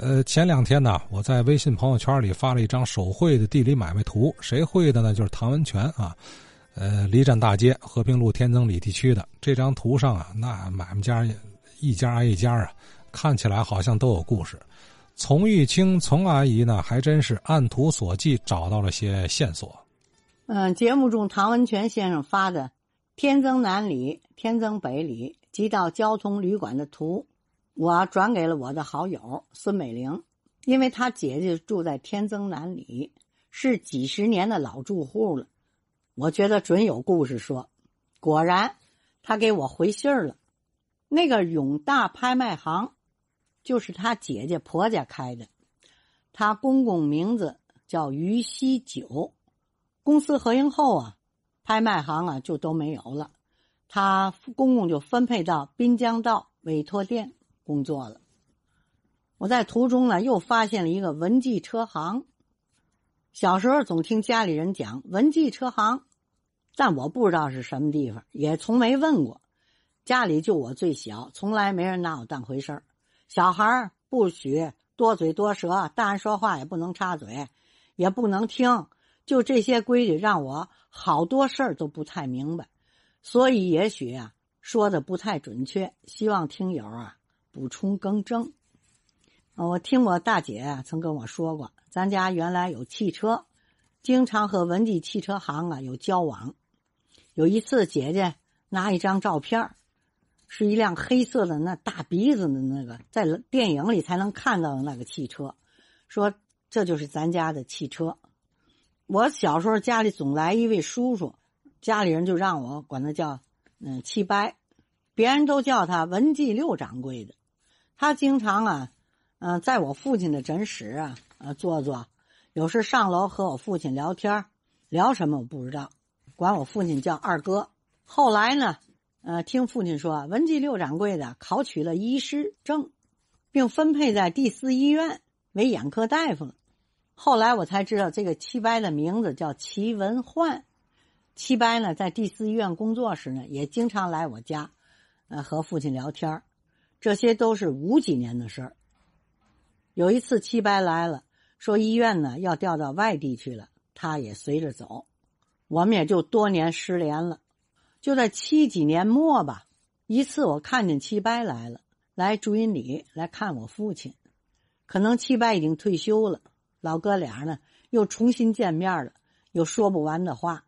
呃，前两天呢，我在微信朋友圈里发了一张手绘的地理买卖图，谁绘的呢？就是唐文全啊。呃，离站大街和平路天增里地区的这张图上啊，那买卖家一家挨一家啊，看起来好像都有故事。从玉清从阿姨呢，还真是按图索骥找到了些线索。嗯，节目中唐文全先生发的天增南里、天增北里及到交通旅馆的图。我转给了我的好友孙美玲，因为她姐姐住在天增南里，是几十年的老住户了。我觉得准有故事说。果然，他给我回信儿了。那个永大拍卖行，就是他姐姐婆家开的，他公公名字叫于西九。公司合营后啊，拍卖行啊就都没有了，他公公就分配到滨江道委托店。工作了，我在途中呢又发现了一个文记车行。小时候总听家里人讲文记车行，但我不知道是什么地方，也从没问过。家里就我最小，从来没人拿我当回事儿。小孩不许多嘴多舌，大人说话也不能插嘴，也不能听。就这些规矩，让我好多事儿都不太明白。所以也许啊说的不太准确，希望听友啊。补充更正，我听我大姐曾跟我说过，咱家原来有汽车，经常和文记汽车行啊有交往。有一次，姐姐拿一张照片，是一辆黑色的那大鼻子的那个，在电影里才能看到的那个汽车，说这就是咱家的汽车。我小时候家里总来一位叔叔，家里人就让我管他叫嗯七伯，别人都叫他文记六掌柜的。他经常啊，嗯，在我父亲的诊室啊，呃，坐坐，有时上楼和我父亲聊天，聊什么我不知道，管我父亲叫二哥。后来呢，呃，听父亲说，文记六掌柜的考取了医师证，并分配在第四医院为眼科大夫了。后来我才知道，这个七伯的名字叫齐文焕。七伯呢，在第四医院工作时呢，也经常来我家，呃，和父亲聊天这些都是五几年的事儿。有一次七伯来了，说医院呢要调到外地去了，他也随着走。我们也就多年失联了。就在七几年末吧，一次我看见七伯来了，来朱云里来看我父亲。可能七伯已经退休了，老哥俩呢又重新见面了，有说不完的话。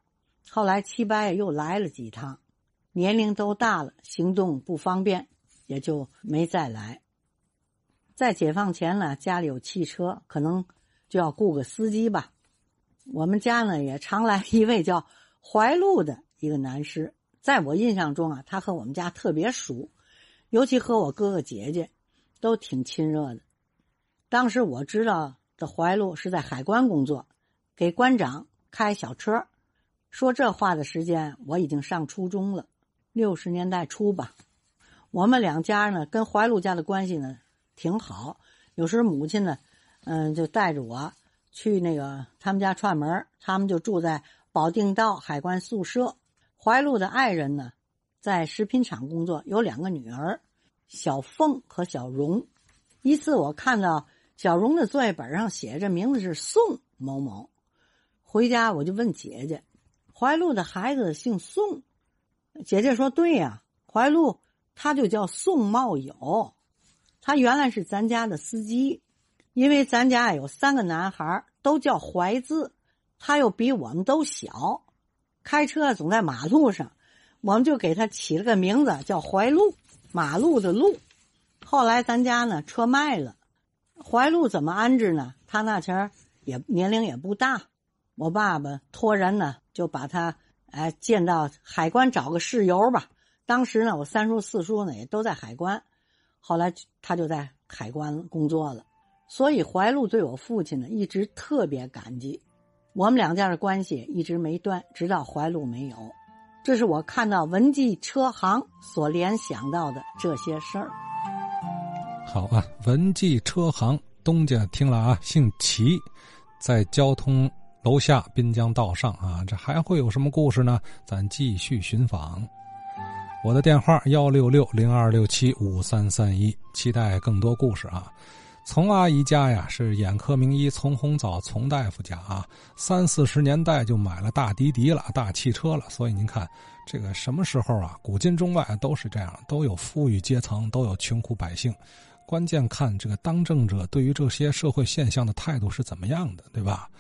后来七伯又来了几趟，年龄都大了，行动不方便。也就没再来。在解放前呢，家里有汽车，可能就要雇个司机吧。我们家呢也常来一位叫怀路的一个男士，在我印象中啊，他和我们家特别熟，尤其和我哥哥姐姐都挺亲热的。当时我知道的怀路是在海关工作，给关长开小车。说这话的时间，我已经上初中了，六十年代初吧。我们两家呢，跟怀路家的关系呢挺好。有时母亲呢，嗯，就带着我去那个他们家串门。他们就住在保定道海关宿舍。怀路的爱人呢，在食品厂工作，有两个女儿，小凤和小荣。一次我看到小荣的作业本上写着名字是宋某某，回家我就问姐姐：“怀路的孩子姓宋？”姐姐说：“对呀，怀路。”他就叫宋茂友，他原来是咱家的司机，因为咱家有三个男孩都叫怀字，他又比我们都小，开车总在马路上，我们就给他起了个名字叫怀路，马路的路。后来咱家呢车卖了，怀路怎么安置呢？他那前也年龄也不大，我爸爸托人呢就把他哎见到海关找个事由吧。当时呢，我三叔四叔呢也都在海关，后来他就在海关工作了，所以怀路对我父亲呢一直特别感激，我们两家的关系一直没断，直到怀路没有。这是我看到文记车行所联想到的这些事儿。好啊，文记车行东家听了啊，姓齐，在交通楼下滨江道上啊，这还会有什么故事呢？咱继续寻访。我的电话幺六六零二六七五三三一，期待更多故事啊！从阿姨家呀，是眼科名医丛洪藻丛大夫家啊，三四十年代就买了大滴滴了，大汽车了。所以您看，这个什么时候啊，古今中外都是这样，都有富裕阶层，都有穷苦百姓。关键看这个当政者对于这些社会现象的态度是怎么样的，对吧？